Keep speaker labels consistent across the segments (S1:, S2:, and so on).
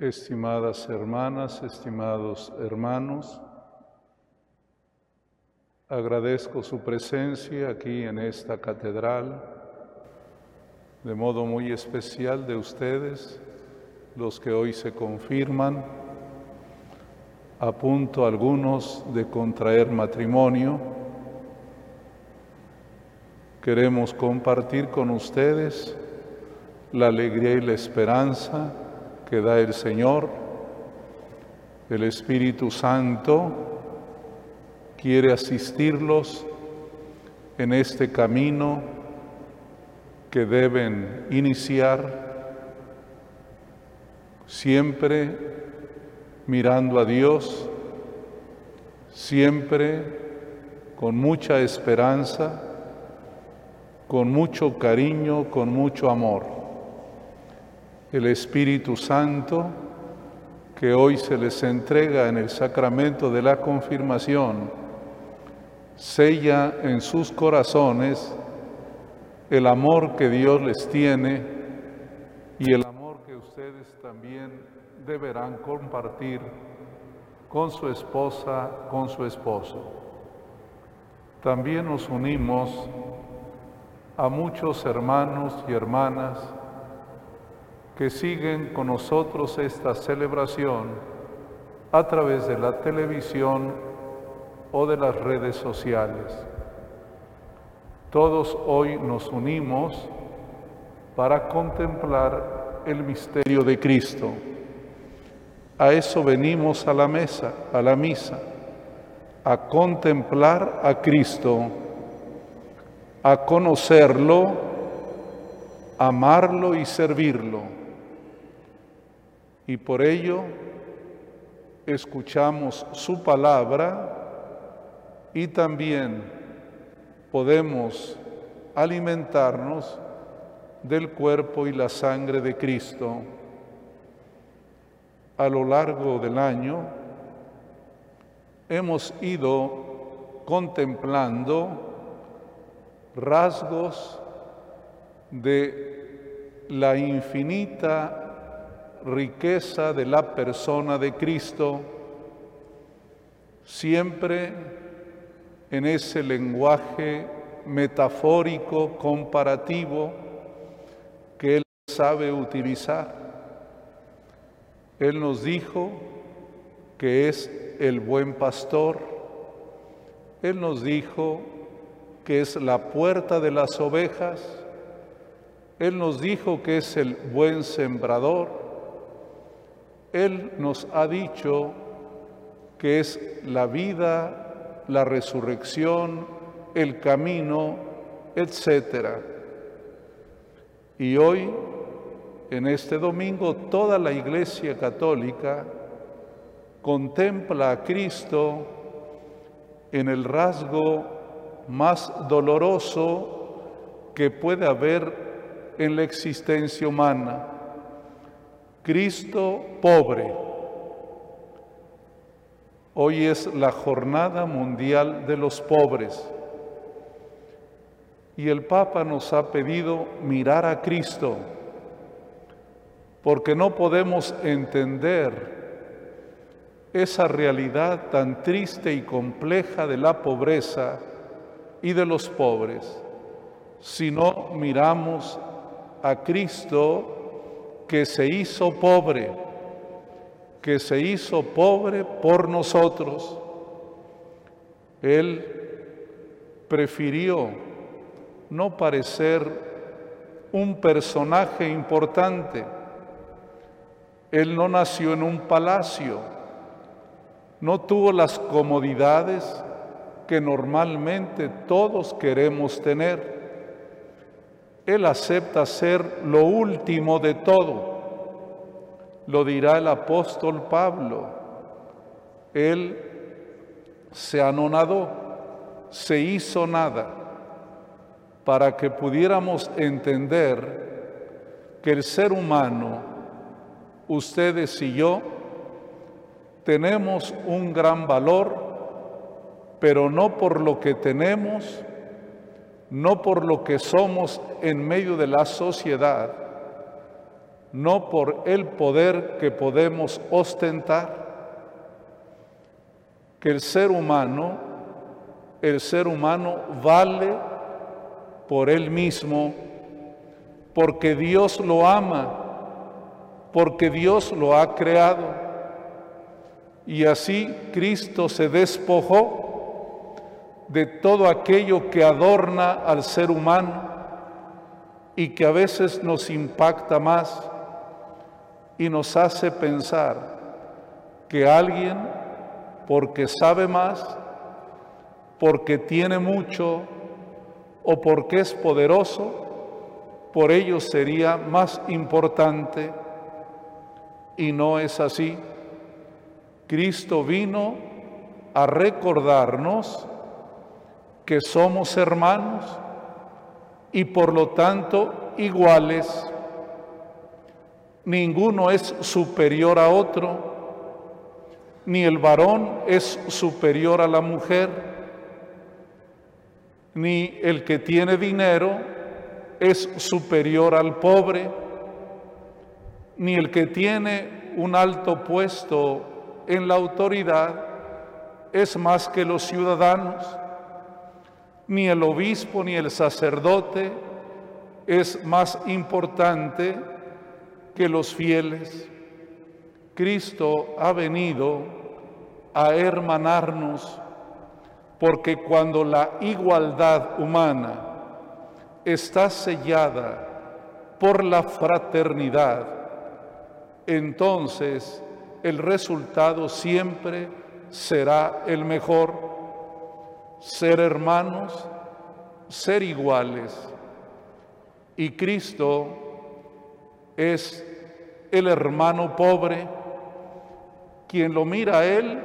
S1: Estimadas hermanas, estimados hermanos, agradezco su presencia aquí en esta catedral, de modo muy especial de ustedes, los que hoy se confirman, a punto algunos de contraer matrimonio. Queremos compartir con ustedes la alegría y la esperanza que da el Señor. El Espíritu Santo quiere asistirlos en este camino que deben iniciar siempre mirando a Dios, siempre con mucha esperanza, con mucho cariño, con mucho amor el Espíritu Santo que hoy se les entrega en el sacramento de la confirmación, sella en sus corazones el amor que Dios les tiene y el amor que ustedes también deberán compartir con su esposa, con su esposo. También nos unimos a muchos hermanos y hermanas que siguen con nosotros esta celebración a través de la televisión o de las redes sociales. Todos hoy nos unimos para contemplar el misterio de Cristo. A eso venimos a la mesa, a la misa, a contemplar a Cristo, a conocerlo, amarlo y servirlo y por ello escuchamos su palabra y también podemos alimentarnos del cuerpo y la sangre de Cristo. A lo largo del año hemos ido contemplando rasgos de la infinita riqueza de la persona de Cristo, siempre en ese lenguaje metafórico, comparativo, que Él sabe utilizar. Él nos dijo que es el buen pastor, Él nos dijo que es la puerta de las ovejas, Él nos dijo que es el buen sembrador, él nos ha dicho que es la vida, la resurrección, el camino, etc. Y hoy, en este domingo, toda la Iglesia Católica contempla a Cristo en el rasgo más doloroso que puede haber en la existencia humana Cristo pobre. Hoy es la jornada mundial de los pobres y el Papa nos ha pedido mirar a Cristo porque no podemos entender esa realidad tan triste y compleja de la pobreza y de los pobres si no miramos a Cristo que se hizo pobre, que se hizo pobre por nosotros. Él prefirió no parecer un personaje importante. Él no nació en un palacio, no tuvo las comodidades que normalmente todos queremos tener. Él acepta ser lo último de todo. Lo dirá el apóstol Pablo. Él se anonadó, se hizo nada, para que pudiéramos entender que el ser humano, ustedes y yo, tenemos un gran valor, pero no por lo que tenemos, no por lo que somos en medio de la sociedad, no por el poder que podemos ostentar, que el ser humano, el ser humano vale por él mismo, porque Dios lo ama, porque Dios lo ha creado. Y así Cristo se despojó de todo aquello que adorna al ser humano y que a veces nos impacta más y nos hace pensar que alguien, porque sabe más, porque tiene mucho o porque es poderoso, por ello sería más importante y no es así. Cristo vino a recordarnos que somos hermanos y por lo tanto iguales. Ninguno es superior a otro, ni el varón es superior a la mujer, ni el que tiene dinero es superior al pobre, ni el que tiene un alto puesto en la autoridad es más que los ciudadanos ni el obispo ni el sacerdote es más importante que los fieles. Cristo ha venido a hermanarnos porque cuando la igualdad humana está sellada por la fraternidad, entonces el resultado siempre será el mejor ser hermanos, ser iguales. Y Cristo es el hermano pobre, quien lo mira a Él,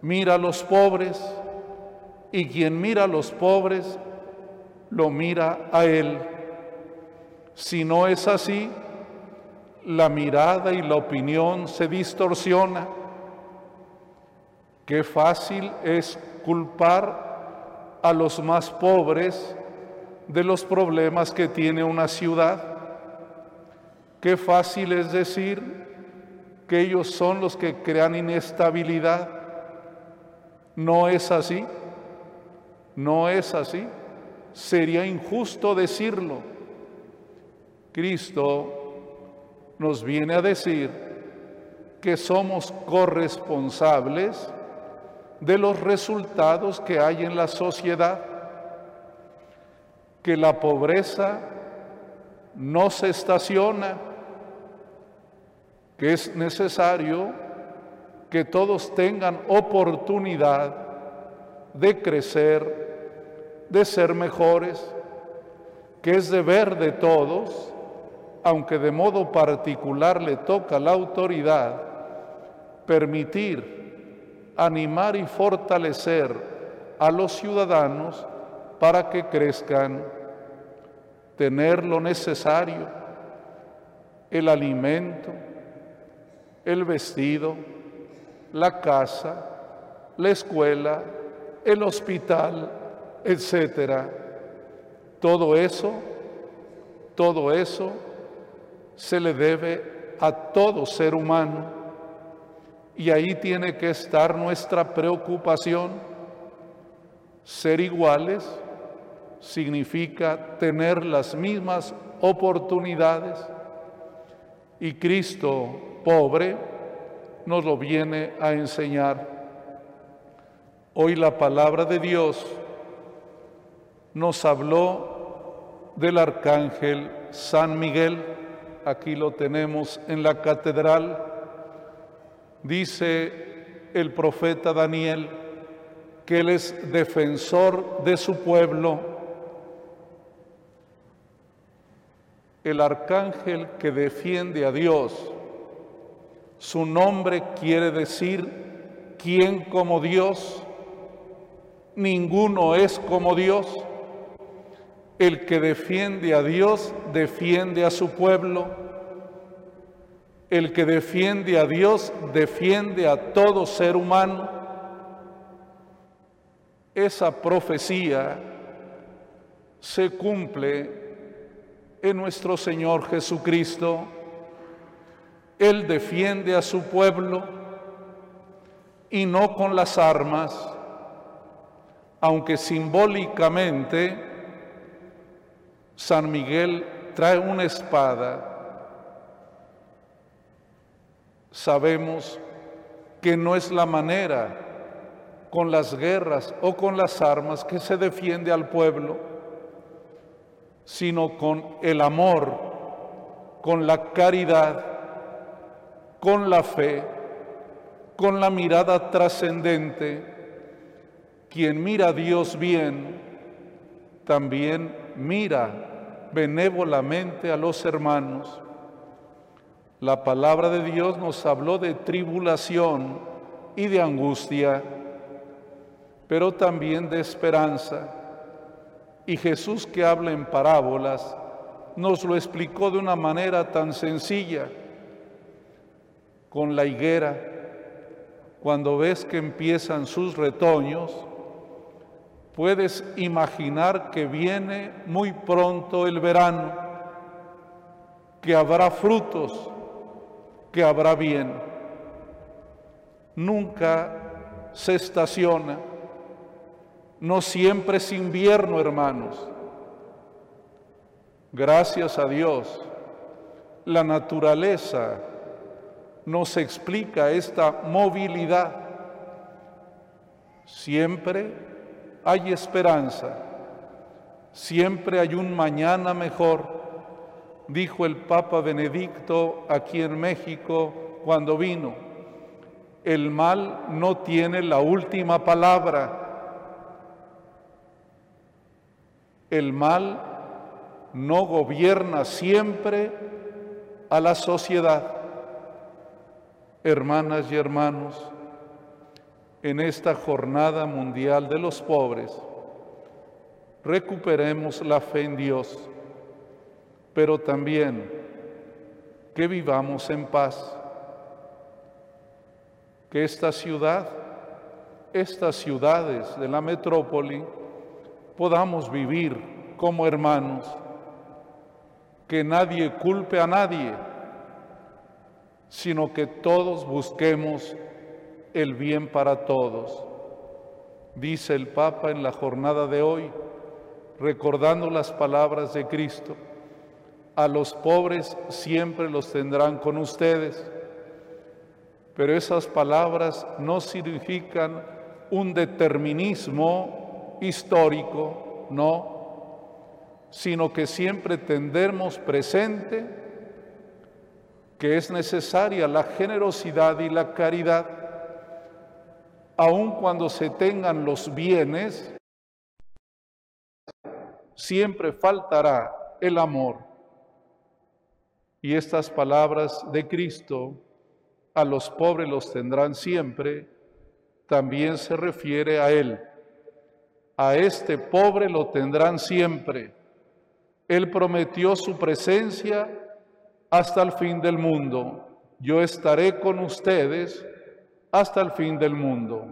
S1: mira a los pobres, y quien mira a los pobres, lo mira a Él. Si no es así, la mirada y la opinión se distorsiona. Qué fácil es culpar a los más pobres de los problemas que tiene una ciudad. Qué fácil es decir que ellos son los que crean inestabilidad. No es así. No es así. Sería injusto decirlo. Cristo nos viene a decir que somos corresponsables de los resultados que hay en la sociedad, que la pobreza no se estaciona, que es necesario que todos tengan oportunidad de crecer, de ser mejores, que es deber de todos, aunque de modo particular le toca a la autoridad, permitir animar y fortalecer a los ciudadanos para que crezcan, tener lo necesario, el alimento, el vestido, la casa, la escuela, el hospital, etcétera. Todo eso, todo eso se le debe a todo ser humano y ahí tiene que estar nuestra preocupación. Ser iguales significa tener las mismas oportunidades y Cristo pobre nos lo viene a enseñar. Hoy la palabra de Dios nos habló del arcángel San Miguel, aquí lo tenemos en la catedral, Dice el profeta Daniel que él es defensor de su pueblo. El arcángel que defiende a Dios, su nombre quiere decir, ¿quién como Dios? Ninguno es como Dios. El que defiende a Dios defiende a su pueblo el que defiende a Dios defiende a todo ser humano. Esa profecía se cumple en nuestro Señor Jesucristo. Él defiende a su pueblo y no con las armas, aunque simbólicamente San Miguel trae una espada. Sabemos que no es la manera con las guerras o con las armas que se defiende al pueblo, sino con el amor, con la caridad, con la fe, con la mirada trascendente. Quien mira a Dios bien, también mira benévolamente a los hermanos. La palabra de Dios nos habló de tribulación y de angustia pero también de esperanza. Y Jesús que habla en parábolas nos lo explicó de una manera tan sencilla. Con la higuera, cuando ves que empiezan sus retoños, puedes imaginar que viene muy pronto el verano, que habrá frutos, que habrá bien. Nunca se estaciona no siempre es invierno, hermanos. Gracias a Dios, la naturaleza nos explica esta movilidad. Siempre hay esperanza, siempre hay un mañana mejor, dijo el Papa Benedicto aquí en México cuando vino. El mal no tiene la última palabra El mal no gobierna siempre a la sociedad. Hermanas y hermanos, en esta jornada mundial de los pobres, recuperemos la fe en Dios, pero también que vivamos en paz, que esta ciudad, estas ciudades de la metrópoli, podamos vivir como hermanos, que nadie culpe a nadie, sino que todos busquemos el bien para todos. Dice el Papa en la jornada de hoy, recordando las palabras de Cristo, a los pobres siempre los tendrán con ustedes, pero esas palabras no significan un determinismo histórico, no, sino que siempre tendremos presente que es necesaria la generosidad y la caridad, aun cuando se tengan los bienes, siempre faltará el amor. Y estas palabras de Cristo, a los pobres los tendrán siempre, también se refiere a Él a este pobre lo tendrán siempre. Él prometió su presencia hasta el fin del mundo. Yo estaré con ustedes hasta el fin del mundo.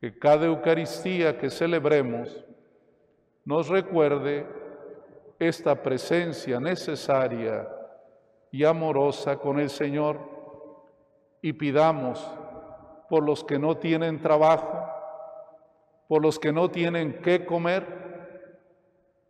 S1: Que cada Eucaristía que celebremos nos recuerde esta presencia necesaria y amorosa con el Señor y pidamos por los que no tienen trabajo, por los que no tienen qué comer,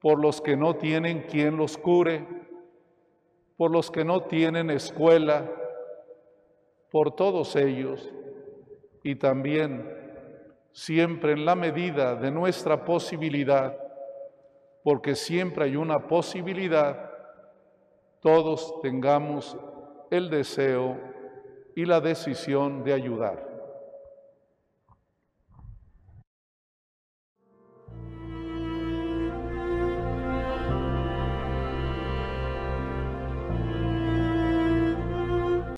S1: por los que no tienen quien los cure, por los que no tienen escuela, por todos ellos y también siempre en la medida de nuestra posibilidad, porque siempre hay una posibilidad, todos tengamos el deseo y la decisión de ayudar.